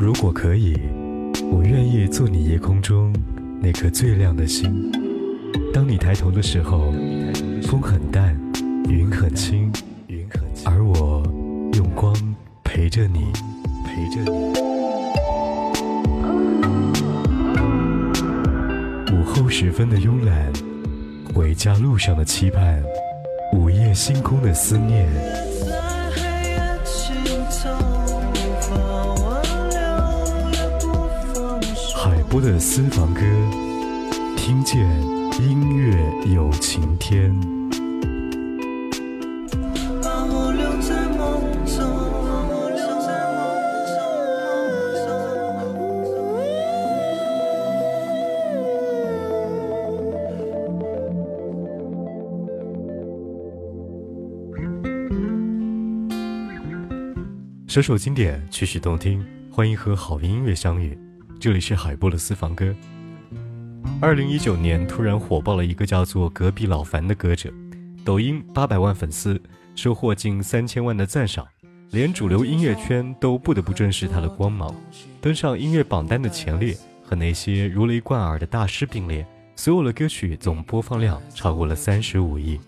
如果可以，我愿意做你夜空中那颗最亮的星。当你抬头的时候，风很淡，云很轻，而我用光陪着你，陪着你。午后时分的慵懒，回家路上的期盼，午夜星空的思念。播的私房歌，听见音乐有晴天。首首经典，曲曲动听，欢迎和好音乐相遇。这里是海波的私房歌。二零一九年突然火爆了一个叫做“隔壁老樊”的歌者，抖音八百万粉丝，收获近三千万的赞赏，连主流音乐圈都不得不正视他的光芒，登上音乐榜单的前列，和那些如雷贯耳的大师并列。所有的歌曲总播放量超过了三十五亿。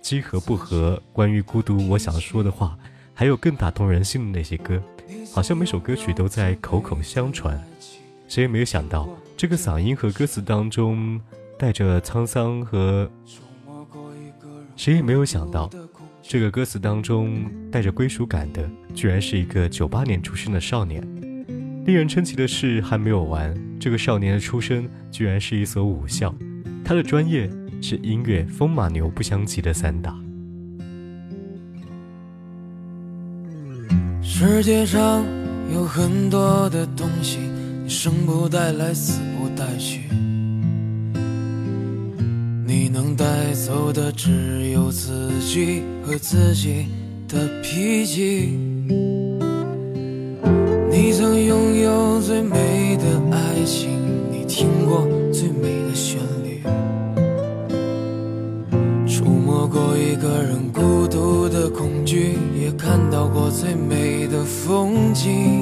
机合不合？关于孤独，我想说的话。还有更打动人心的那些歌，好像每首歌曲都在口口相传。谁也没有想到，这个嗓音和歌词当中带着沧桑和……谁也没有想到，这个歌词当中带着归属感的，居然是一个九八年出生的少年。令人称奇的是，还没有完，这个少年的出身居然是一所武校，他的专业是音乐，风马牛不相及的散打。世界上有很多的东西，你生不带来，死不带去。你能带走的只有自己和自己的脾气。你曾拥有风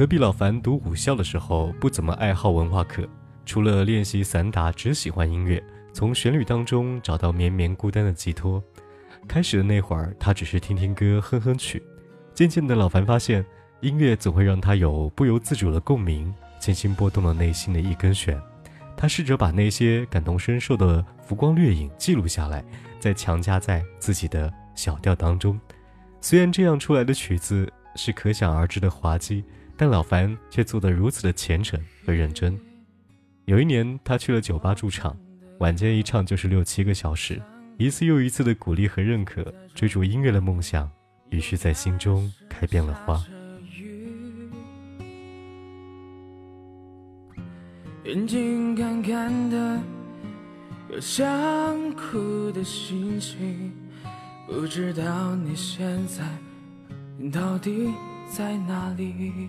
隔壁老樊读武校的时候不怎么爱好文化课，除了练习散打，只喜欢音乐，从旋律当中找到绵绵孤单的寄托。开始的那会儿，他只是听听歌，哼哼曲。渐渐的，老樊发现音乐总会让他有不由自主的共鸣，轻轻拨动了内心的一根弦。他试着把那些感同身受的浮光掠影记录下来，再强加在自己的小调当中。虽然这样出来的曲子是可想而知的滑稽，但老樊却做得如此的虔诚和认真。有一年，他去了酒吧驻唱，晚间一唱就是六七个小时。一次又一次的鼓励和认可，追逐音乐的梦想，于是在心中开遍了花。眼睛干干的，有想哭的心情，不知道你现在到底在哪里？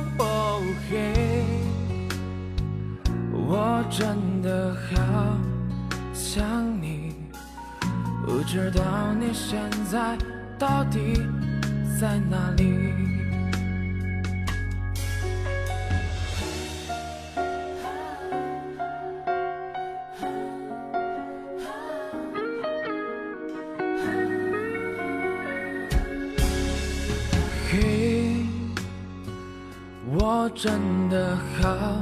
我真的好。想你，不知道你现在到底在哪里。嘿，我真的好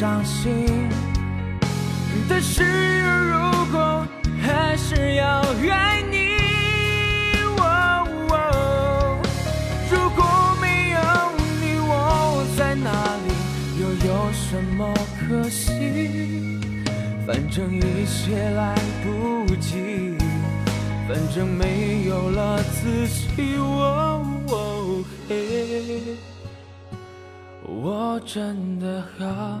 伤心。但是如果还是要爱你，如果没有你，我在哪里？又有什么可惜？反正一切来不及，反正没有了自己。我真的好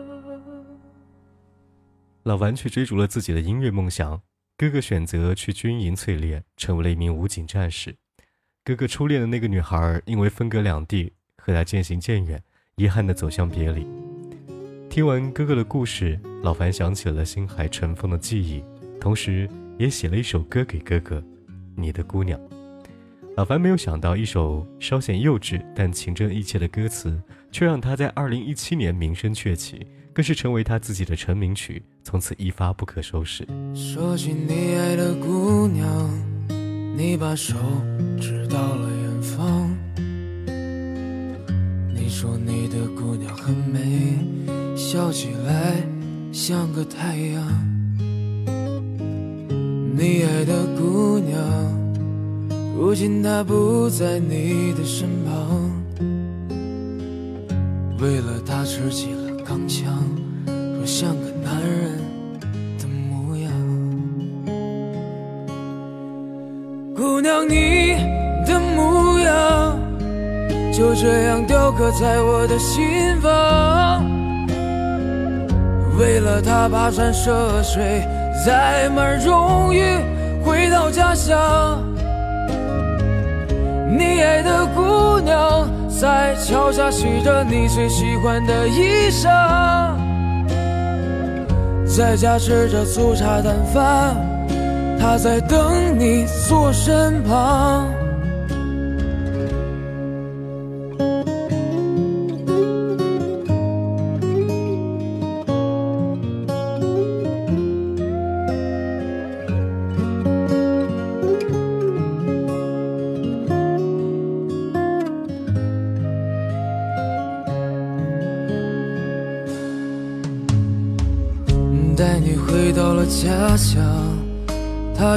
老顽却追逐了自己的音乐梦想。哥哥选择去军营淬炼，成为了一名武警战士。哥哥初恋的那个女孩，因为分隔两地，和他渐行渐远，遗憾的走向别离。听完哥哥的故事，老樊想起了心海尘封的记忆，同时也写了一首歌给哥哥，《你的姑娘》。老樊没有想到，一首稍显幼稚但情真意切的歌词，却让他在2017年名声鹊起，更是成为他自己的成名曲，从此一发不可收拾。说起你爱的姑娘，你把手指到了远方。你说你的姑娘很美，笑起来像个太阳。你爱的姑娘。如今她不在你的身旁，为了他吃起了钢枪，说像个男人的模样。姑娘，你的模样就这样雕刻在我的心房，为了他跋山涉水，载满荣誉回到家乡。你爱的姑娘在桥下洗着你最喜欢的衣裳，在家吃着粗茶淡饭，他在等你坐身旁。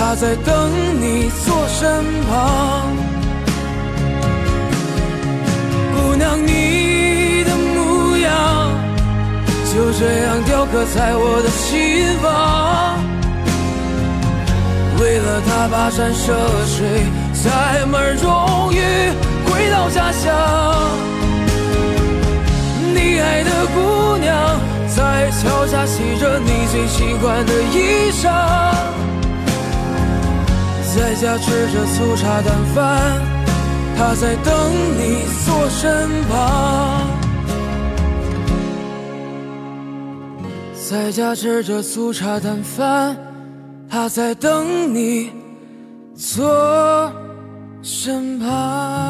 他在等你坐身旁。姑娘，你的模样就这样雕刻在我的心房。为了他跋山涉水，载满荣誉回到家乡。你爱的姑娘。在桥下洗着你最喜欢的衣裳，在家吃着粗茶淡饭，他在等你坐身旁。在家吃着粗茶淡饭，他在等你坐身旁。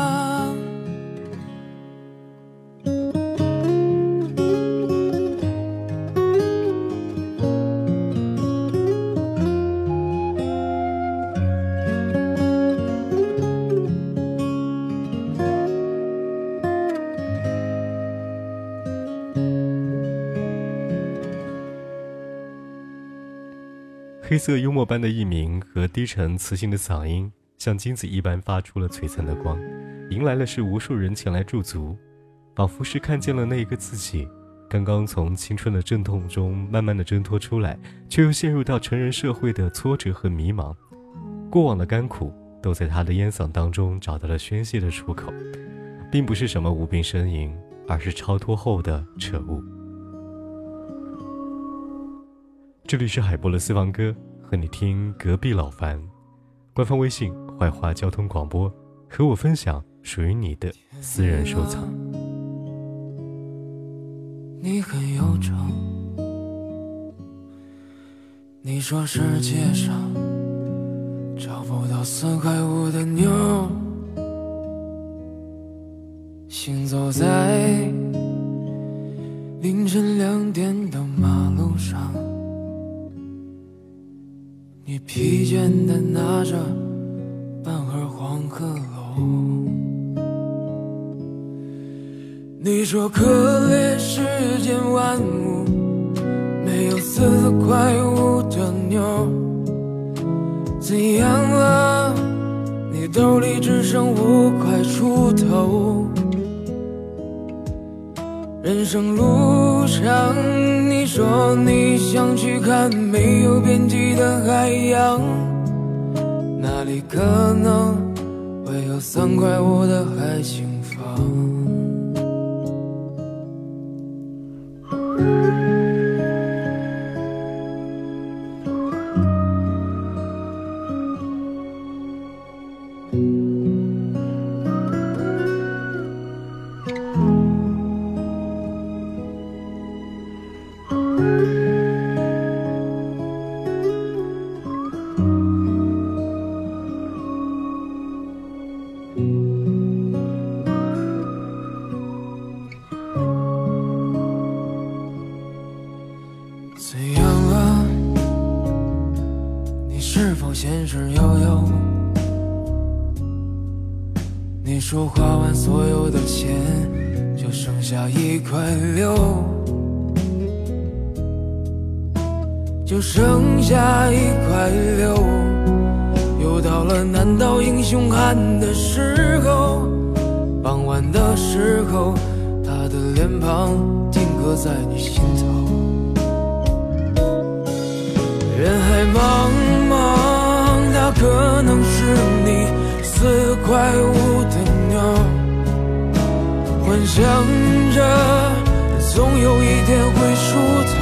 黑色幽默般的艺名和低沉磁性的嗓音，像金子一般发出了璀璨的光，迎来了是无数人前来驻足，仿佛是看见了那一个自己，刚刚从青春的阵痛中慢慢的挣脱出来，却又陷入到成人社会的挫折和迷茫，过往的甘苦都在他的烟嗓当中找到了宣泄的出口，并不是什么无病呻吟，而是超脱后的彻悟。这里是海波的私房歌，和你听隔壁老樊。官方微信：怀化交通广播，和我分享属于你的私人收藏。你很悠长，你说世界上找不到三块五的妞，行走在凌晨两点的马你疲倦地拿着半盒黄鹤楼，你说可怜世间万物，没有四块五的妞。怎样了？你兜里只剩五块出头。人生路上，你说你想去看没有边际的海洋，那里可能会有三块五的海景房。就剩下一块六。又到了难倒英雄汉的时候，傍晚的时候，他的脸庞定格在你心头，人海茫茫，他。可能是你四块五的鸟，幻想着总有一天会出头，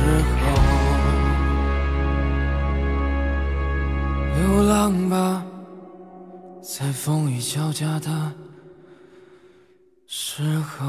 时候，流浪吧，在风雨交加的。时候。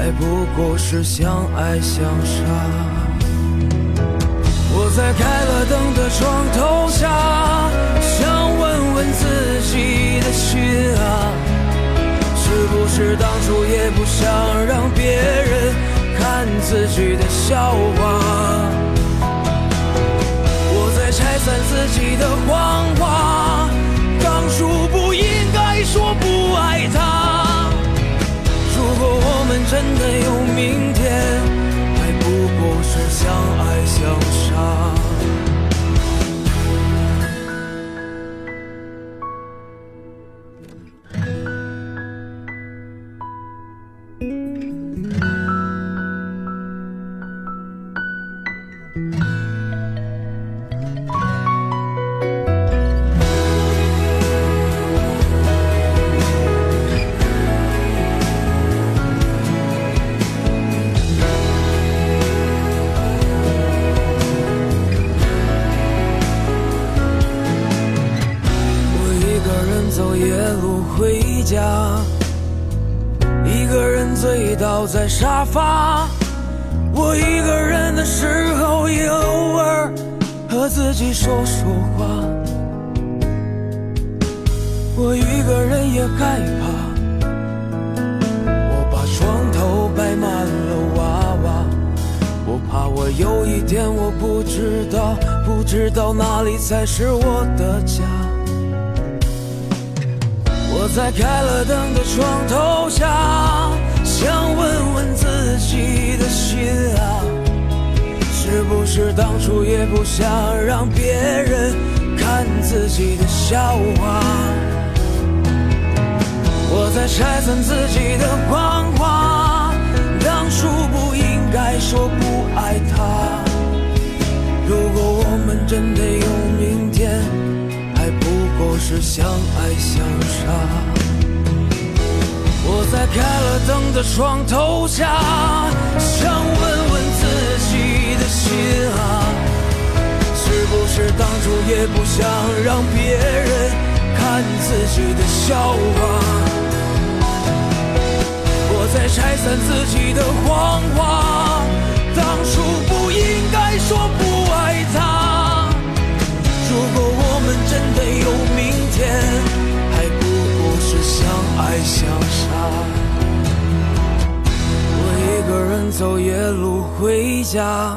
爱不过是相爱相杀，我在开了灯的床头下，想问问自己的心啊，是不是当初也不想让别人看自己的笑话，我在拆散自己的谎话，当初不应该说不爱他。如果我们真的有明天，自己说说话。我一个人也害怕，我把床头摆满了娃娃。我怕我有一天我不知道，不知道哪里才是我的家。我在开了灯的床头下，想问问自己的心啊，是不是当初也不想让别人看自己的笑话？我在拆散自己的谎话，当初不应该说不爱他。如果我们真的有明天，还不过是相爱相杀。我在开了灯的床头下，想问心啊，是不是当初也不想让别人看自己的笑话？我在拆散自己的谎话，当初不应该说不爱他。如果我们真的有明天，还不过是相爱相杀。我一个人走夜路回家，